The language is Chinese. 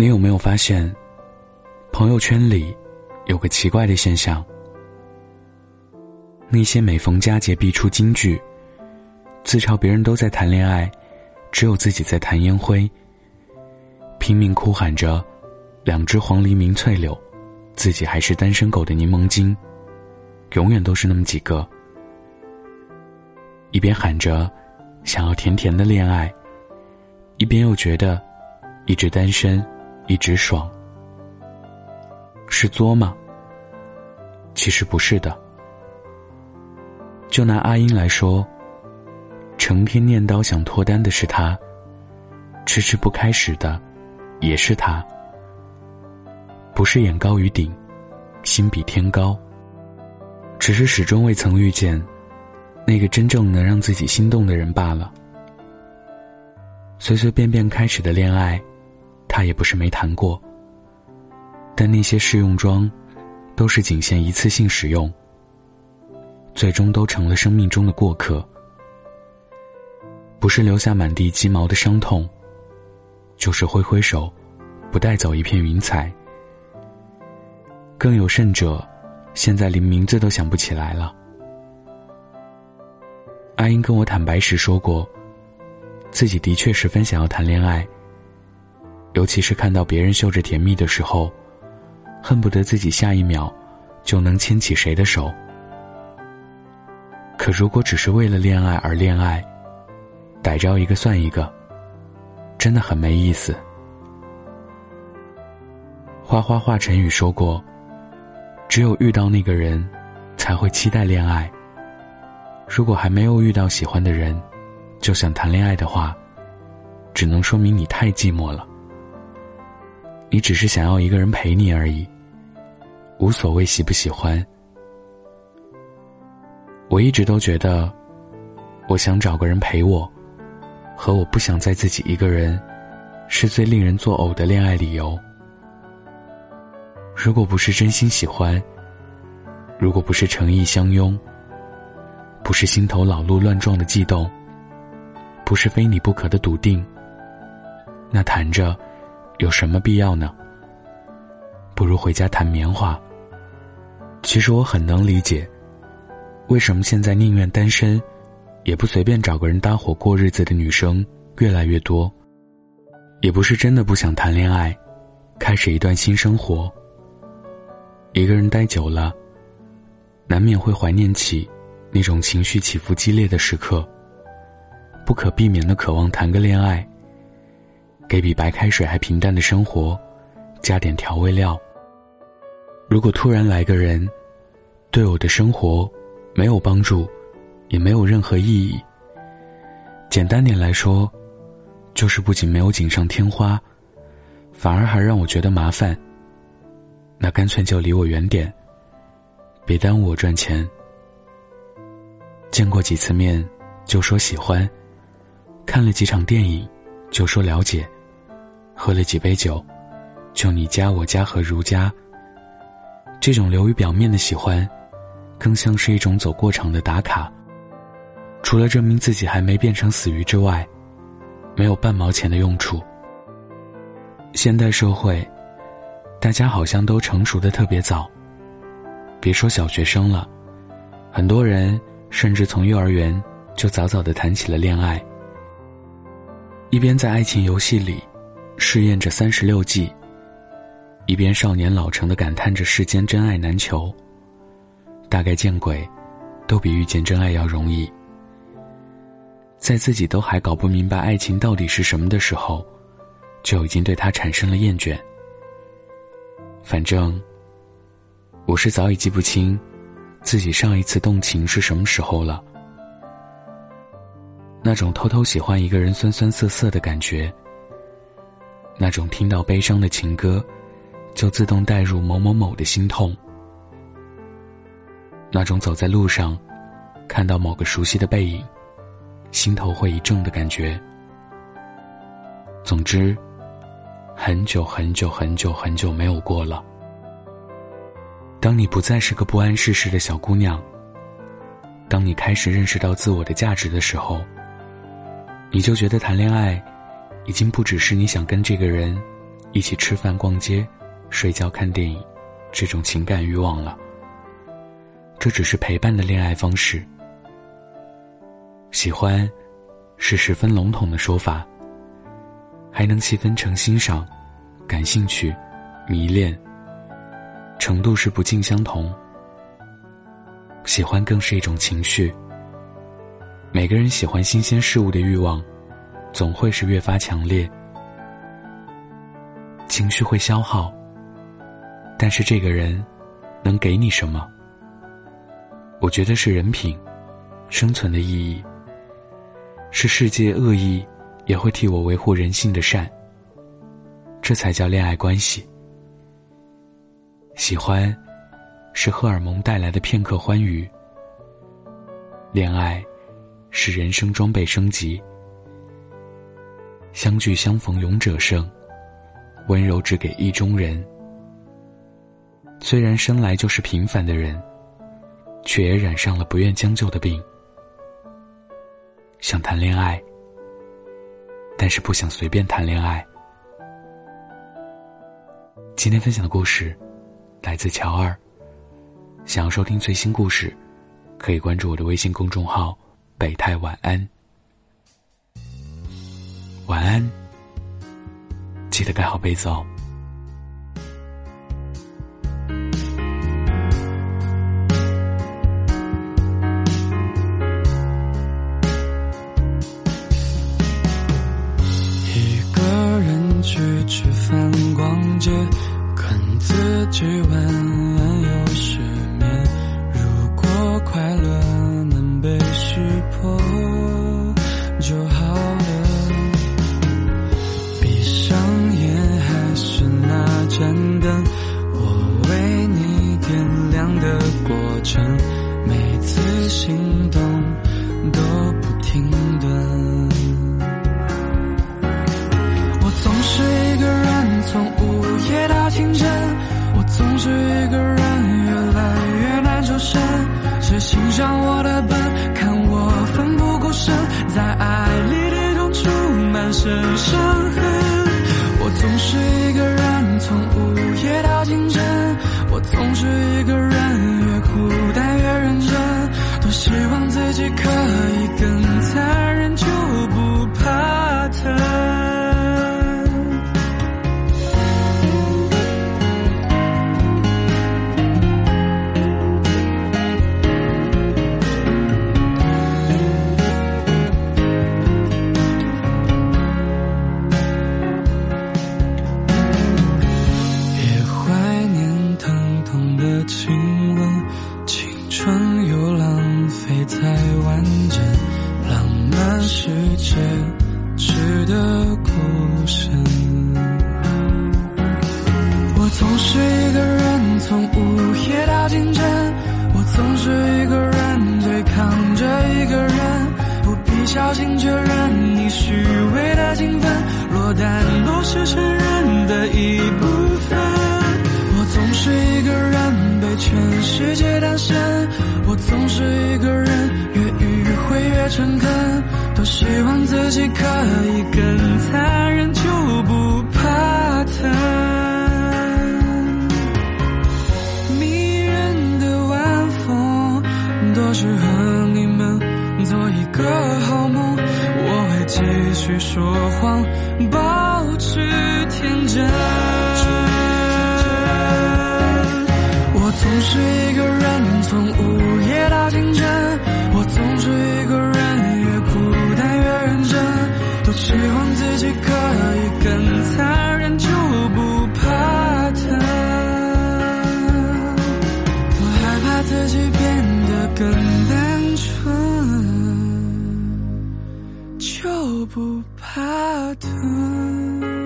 你有没有发现，朋友圈里有个奇怪的现象？那些每逢佳节必出金句，自嘲别人都在谈恋爱，只有自己在弹烟灰，拼命哭喊着“两只黄鹂鸣翠柳”，自己还是单身狗的柠檬精，永远都是那么几个。一边喊着想要甜甜的恋爱，一边又觉得一直单身。一直爽，是作吗？其实不是的。就拿阿英来说，成天念叨想脱单的是他，迟迟不开始的也是他。不是眼高于顶，心比天高，只是始终未曾遇见那个真正能让自己心动的人罢了。随随便便开始的恋爱。他也不是没谈过，但那些试用装，都是仅限一次性使用，最终都成了生命中的过客。不是留下满地鸡毛的伤痛，就是挥挥手，不带走一片云彩。更有甚者，现在连名字都想不起来了。阿英跟我坦白时说过，自己的确十分想要谈恋爱。尤其是看到别人秀着甜蜜的时候，恨不得自己下一秒就能牵起谁的手。可如果只是为了恋爱而恋爱，逮着一个算一个，真的很没意思。花花华晨宇说过：“只有遇到那个人，才会期待恋爱。如果还没有遇到喜欢的人，就想谈恋爱的话，只能说明你太寂寞了。”你只是想要一个人陪你而已，无所谓喜不喜欢。我一直都觉得，我想找个人陪我，和我不想再自己一个人，是最令人作呕的恋爱理由。如果不是真心喜欢，如果不是诚意相拥，不是心头老鹿乱撞的悸动，不是非你不可的笃定，那谈着。有什么必要呢？不如回家弹棉花。其实我很能理解，为什么现在宁愿单身，也不随便找个人搭伙过日子的女生越来越多。也不是真的不想谈恋爱，开始一段新生活。一个人待久了，难免会怀念起那种情绪起伏激烈的时刻，不可避免的渴望谈个恋爱。给比白开水还平淡的生活加点调味料。如果突然来个人，对我的生活没有帮助，也没有任何意义。简单点来说，就是不仅没有锦上添花，反而还让我觉得麻烦。那干脆就离我远点，别耽误我赚钱。见过几次面就说喜欢，看了几场电影就说了解。喝了几杯酒，就你家我家和如家。这种流于表面的喜欢，更像是一种走过场的打卡。除了证明自己还没变成死鱼之外，没有半毛钱的用处。现代社会，大家好像都成熟的特别早。别说小学生了，很多人甚至从幼儿园就早早的谈起了恋爱，一边在爱情游戏里。试验着三十六计，一边少年老成的感叹着世间真爱难求。大概见鬼，都比遇见真爱要容易。在自己都还搞不明白爱情到底是什么的时候，就已经对他产生了厌倦。反正，我是早已记不清，自己上一次动情是什么时候了。那种偷偷喜欢一个人酸酸涩涩的感觉。那种听到悲伤的情歌，就自动带入某某某的心痛；那种走在路上，看到某个熟悉的背影，心头会一怔的感觉。总之，很久很久很久很久没有过了。当你不再是个不谙世事的小姑娘，当你开始认识到自我的价值的时候，你就觉得谈恋爱。已经不只是你想跟这个人一起吃饭、逛街、睡觉、看电影这种情感欲望了。这只是陪伴的恋爱方式。喜欢，是十分笼统的说法，还能细分成欣赏、感兴趣、迷恋。程度是不尽相同。喜欢更是一种情绪。每个人喜欢新鲜事物的欲望，总会是越发强烈。情绪会消耗，但是这个人能给你什么？我觉得是人品、生存的意义。是世界恶意也会替我维护人性的善。这才叫恋爱关系。喜欢，是荷尔蒙带来的片刻欢愉。恋爱。是人生装备升级，相聚相逢勇者胜，温柔只给意中人。虽然生来就是平凡的人，却也染上了不愿将就的病。想谈恋爱，但是不想随便谈恋爱。今天分享的故事来自乔二。想要收听最新故事，可以关注我的微信公众号。北太晚安，晚安，记得盖好被子哦。身伤痕我总是一个人从午夜到清晨我总是一个人越孤单越认真多希望自己可以更残忍就你虚伪的兴奋，落单都是承认的一部分。我总是一个人被全世界单身，我总是一个人越迂回越诚恳，多希望自己可以更说谎，保持天真。我总是一个人，从午夜到清晨。我总是一个人，越孤单越认真。多希望自己可以更残忍，就不怕疼。我害怕自己变得更单纯。就不怕疼。